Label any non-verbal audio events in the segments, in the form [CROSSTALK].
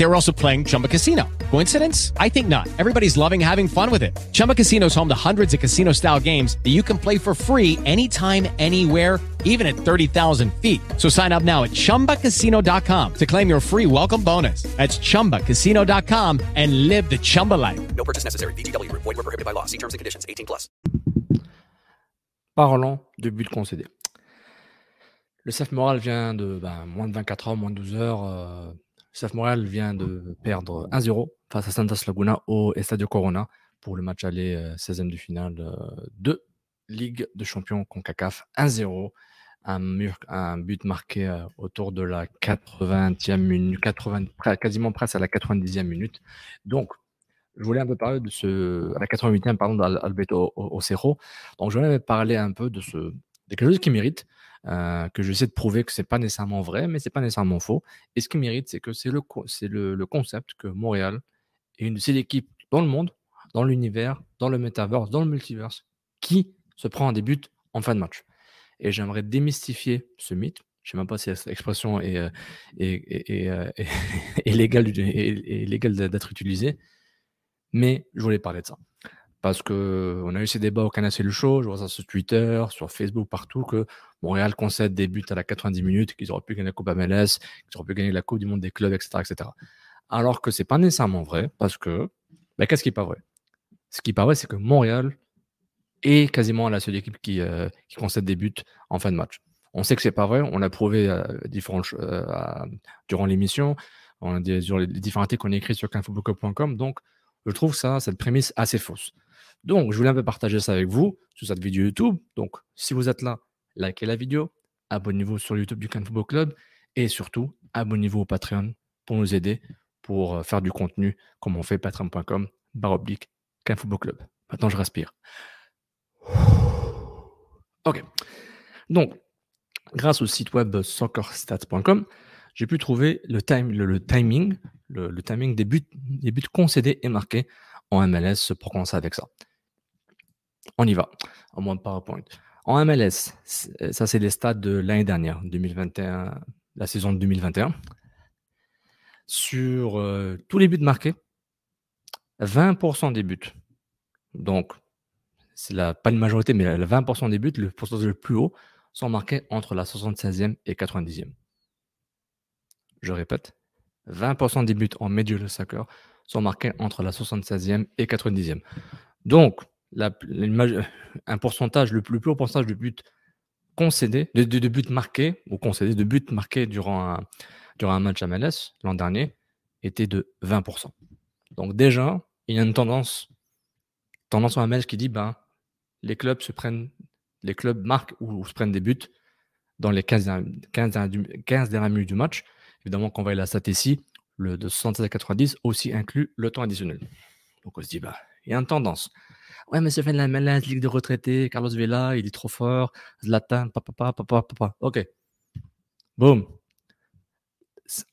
They were also playing Chumba Casino. Coincidence? I think not. Everybody's loving having fun with it. Chumba Casino is home to hundreds of casino style games that you can play for free anytime, anywhere, even at 30,000 feet. So sign up now at chumbacasino.com to claim your free welcome bonus. That's chumbacasino.com and live the Chumba life. No purchase necessary. VGW. Void where prohibited by law. See terms and conditions. 18 plus. Parlons de buts concédés. Le CF Moral vient de ben, moins de 24 heures, moins de 12 heures. Euh, le CF Moral vient de perdre 1-0 face à Santos Laguna au Estadio Corona pour le match aller euh, 16e de finale euh, de Ligue de Champions CONCACAF 1-0. Un, un but marqué euh, autour de la 80e minute, 80, pre- quasiment presque à la 90e minute. Donc, je voulais un peu parler de ce, à la 88e, pardon, d'Alberto Ocero. Donc, je voulais parler un peu de ce, de quelque chose qui mérite, euh, que j'essaie de prouver que c'est pas nécessairement vrai, mais c'est pas nécessairement faux. Et ce qui mérite, c'est que c'est le, c'est le, le concept que Montréal est une de ces équipes dans le monde, dans l'univers, dans le metaverse, dans le multiverse, qui se prend en début en fin de match. Et j'aimerais démystifier ce mythe. Je ne sais même pas si cette expression est, euh, est, est- est, euh, [LAUGHS] légale, légale d'être utilisée, mais je voulais parler de ça. Parce que on a eu ces débats au Canal le je vois ça sur Twitter, sur Facebook, partout, que Montréal concède des buts à la 90 minutes, qu'ils auraient pu gagner la Coupe MLS, qu'ils auraient pu gagner la Coupe du Monde des clubs, etc. etc. Alors que c'est pas nécessairement vrai, parce que, ben, qu'est-ce qui n'est pas vrai? Ce qui est pas vrai, c'est que Montréal est quasiment la seule équipe qui, euh, qui concède des buts en fin de match. On sait que c'est pas vrai, on l'a prouvé euh, euh, durant l'émission, on a des, sur les différents articles qu'on a écrits sur canfootballclub.com, donc je trouve ça, cette prémisse assez fausse. Donc, je voulais un peu partager ça avec vous sur cette vidéo YouTube. Donc, si vous êtes là, likez la vidéo, abonnez-vous sur YouTube du Can Football Club et surtout, abonnez-vous au Patreon pour nous aider pour euh, faire du contenu comme on fait patreon.com barre oblique Football Club. Maintenant, je respire. Ok. Donc, grâce au site web soccerstats.com, j'ai pu trouver le, timing, le, le timing des buts, des buts concédés et marqués en MLS pour commencer avec ça. On y va, en moins de PowerPoint. En MLS, c'est- ça c'est les stats de l'année dernière, 2021, la saison de 2021. Sur euh, tous les buts marqués, 20% des buts. Donc, c'est la, pas une majorité, mais le 20% des buts, le pourcentage le plus haut, sont marqués entre la 76e et 90e. Je répète, 20% des buts en Major League Soccer sont marqués entre la 76e et 90e. Donc, la- un pourcentage, le plus, haut pourcentage de buts concédés, de, buts marqués, ou concédés, de buts marqués durant un, durant un match MLS l'an dernier, était de 20%. Donc déjà, il y a une tendance, tendance en MLS qui dit, ben, les clubs se prennent, les clubs marquent ou, se prennent des buts dans les 15, dernières- 15, dernières- 15 dernières minutes du match. Évidemment, quand on va la stat ici, le de 76 à 90 aussi inclut le temps additionnel. Donc on se dit, bah, il y a une tendance. Ouais, mais c'est fait de la Ligue de retraités, Carlos Vela, il est trop fort, Zlatan, papa, papa, papa, papa. Ok. Boum.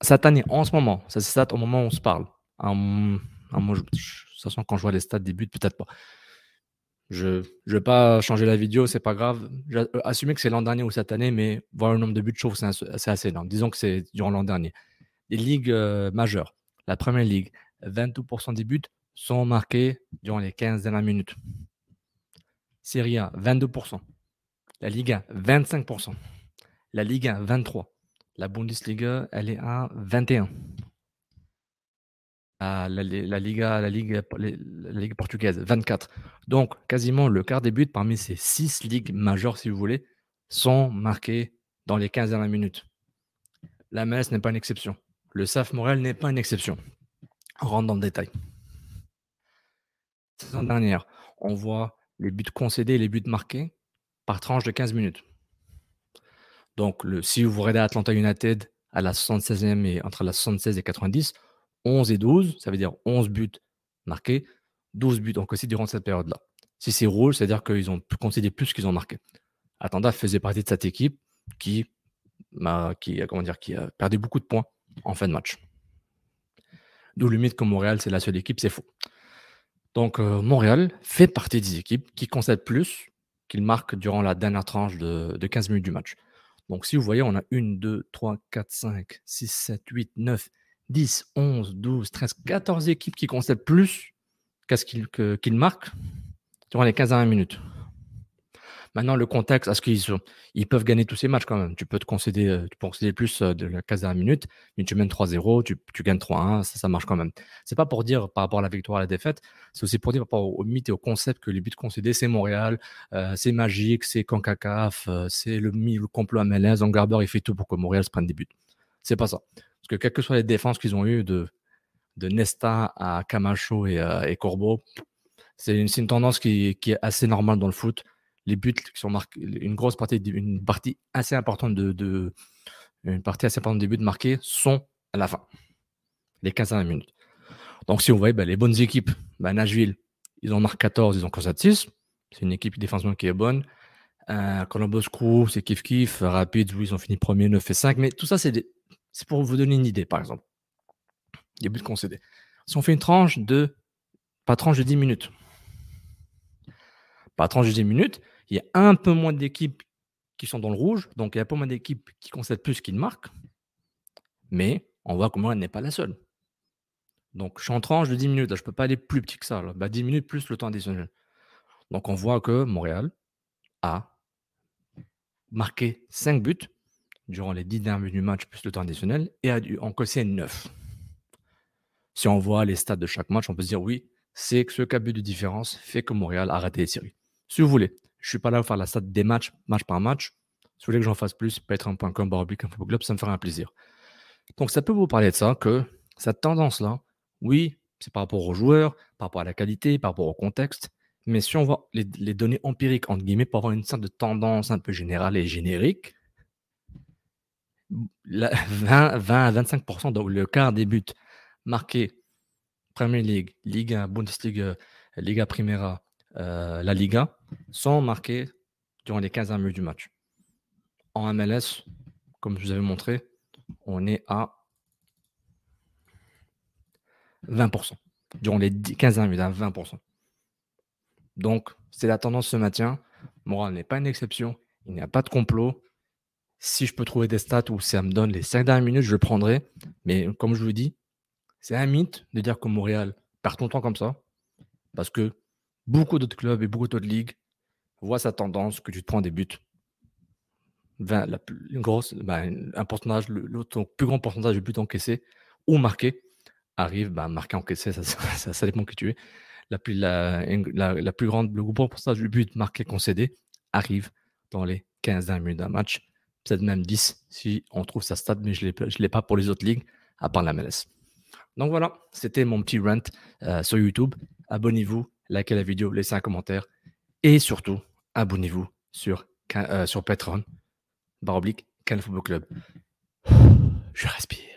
Cette année, en ce moment, ça c'est stat au moment où on se parle. En, en moi, je- de toute façon, quand je vois les stats des buts, peut-être pas. Je ne vais pas changer la vidéo, c'est pas grave. Euh, assumé que c'est l'an dernier ou cette année, mais voir le nombre de buts, je trouve c'est assez énorme. Disons que c'est durant l'an dernier. Les ligues euh, majeures, la première ligue, 22% des buts sont marqués durant les 15 dernières minutes. Serie A, 22%. La Liga, 25%. La Liga, 23%. La Bundesliga, elle est à 21%. La, la- la Liga, la Ligue portugaise, 24. Donc, quasiment le quart des buts parmi ces six ligues majeures, si vous voulez, sont marqués dans les 15 dernières minutes. La MLS n'est pas une exception. Le SAF Morel n'est pas une exception. On rentre dans le détail. Saison dernière, on voit les buts concédés et les buts marqués par tranche de 15 minutes. Donc, le, si vous regardez Atlanta United à la 76e et entre la 76 et 90, 11 et 12, ça veut dire 11 buts marqués, 12 buts aussi durant cette période-là. Si c'est rouge, c'est-à-dire qu'ils ont concédé plus qu'ils ont marqué. Atlanta faisait partie de cette équipe qui, dire, qui a perdu beaucoup de points en fin de match. D'où le mythe que Montréal, c'est la seule équipe, c'est faux. Donc, euh, Montréal fait partie des équipes qui concèdent plus qu'ils marquent durant la dernière tranche de, 15 minutes du match. Donc, si vous voyez, on a 1, 2, 3, 4, 5, 6, 7, 8, 9, 10, 11, 12, 13, 14 équipes qui concèdent plus qu'à ce qu'ils marquent durant les 15 dernières minutes. Maintenant, le contexte, est-ce qu'ils ils peuvent gagner tous ces matchs quand même? Tu peux te concéder, euh, tu peux concéder plus euh, de la 15 dernière minute, mais tu mènes 3-0, tu, tu, gagnes 3-1, ça, ça marche quand même. C'est pas pour dire par rapport à la victoire à la défaite, c'est aussi pour dire par rapport au mythe et au concept que les buts concédés, c'est Montréal, euh, c'est magique, c'est Cancacaf, c'est le, complot à Mélèze, Garber, il fait tout pour que Montréal se prenne des buts. C'est pas ça. Parce que quelles que soient les défenses qu'ils ont eues de, Nesta à Camacho et, Corbeau, c'est une, une, tendance qui, qui, est assez normale dans le foot les buts qui sont marqués, une grosse partie, une partie assez importante de, une partie assez importante des buts marqués sont à la fin, les 15 dernières minutes. Donc, si on voit ben, les bonnes équipes, ben, Nashville, ils en marquent 14, ils ont 6. C'est une équipe défensivement qui est bonne. Euh, Columbus Crew, c'est kiff kiff. Rapids, oui, ils ont fini premier, 9 et 5. Mais tout ça, c'est pour vous donner une idée, par exemple. Les buts concédés. Si on fait une tranche de, pas tranche de 10 minutes, pas tranche de 10 minutes, il y a un peu moins d'équipes qui sont dans le rouge, donc il y a un peu moins d'équipes qui concèdent plus qu'ils marquent. Mais on voit que elle n'est pas la seule. Donc je suis en tranche de 10 minutes, je ne peux pas aller plus petit que ça. Là. 10 bah, minutes plus le temps additionnel. Donc on voit que Montréal a marqué 5 buts durant les 10 dernières minutes du match plus le temps additionnel et a dû en casser 9. Si on voit les stats de chaque match, on peut se dire oui, c'est que ce cas but de différence fait que Montréal a raté les séries. Si vous voulez, je suis pas là pour faire la stat des matchs, match par match. Si vous voulez que j'en fasse plus, patreon.com, baroblique, club, ça me fera un plaisir. Donc, ça peut vous parler de ça, que cette tendance-là, oui, c'est par rapport aux joueurs, par rapport à la qualité, par rapport au contexte. Mais si on voit les, données empiriques, entre guillemets, pour avoir une sorte de tendance un peu générale et générique, 20, 20 [LAUGHS] à 25%, donc le quart des buts marqués Premier League, Liga, Bundesliga, Liga Primera, euh, la Liga, sont marqués durant les 15 minutes du match. En MLS, comme je vous avais montré, on est à 20%. Durant les 15 minutes, à 20%. Donc, c'est la tendance se maintient. Moral n'est pas une exception. Il n'y a pas de complot. Si je peux trouver des stats où ça me donne les 5 dernières minutes, je le prendrai. Mais comme je vous dis, c'est un mythe de dire que Montréal perd ton temps comme ça. Parce que beaucoup d'autres clubs et beaucoup d'autres ligues voit sa tendance que tu te prends des buts. 20, la une grosse, ben, un pourcentage, le, plus grand pourcentage de buts encaissés ou marqués arrive, ben, marqué encaissé, [LAUGHS] ça, dépend qui tu es. La plus, la, la, plus grande, le plus grand pourcentage de buts marqués concédés arrive dans les 15 minutes d'un match, peut-être même 10 si on trouve sa stat, mais je ne l'ai pas pour les autres ligues, à part la MLS. Donc voilà, c'était mon petit rant euh, sur YouTube. Abonnez-vous, likez la vidéo, laissez un commentaire et surtout, abonnez-vous sur, euh, Patreon, barre oblique, Football Club. Je respire.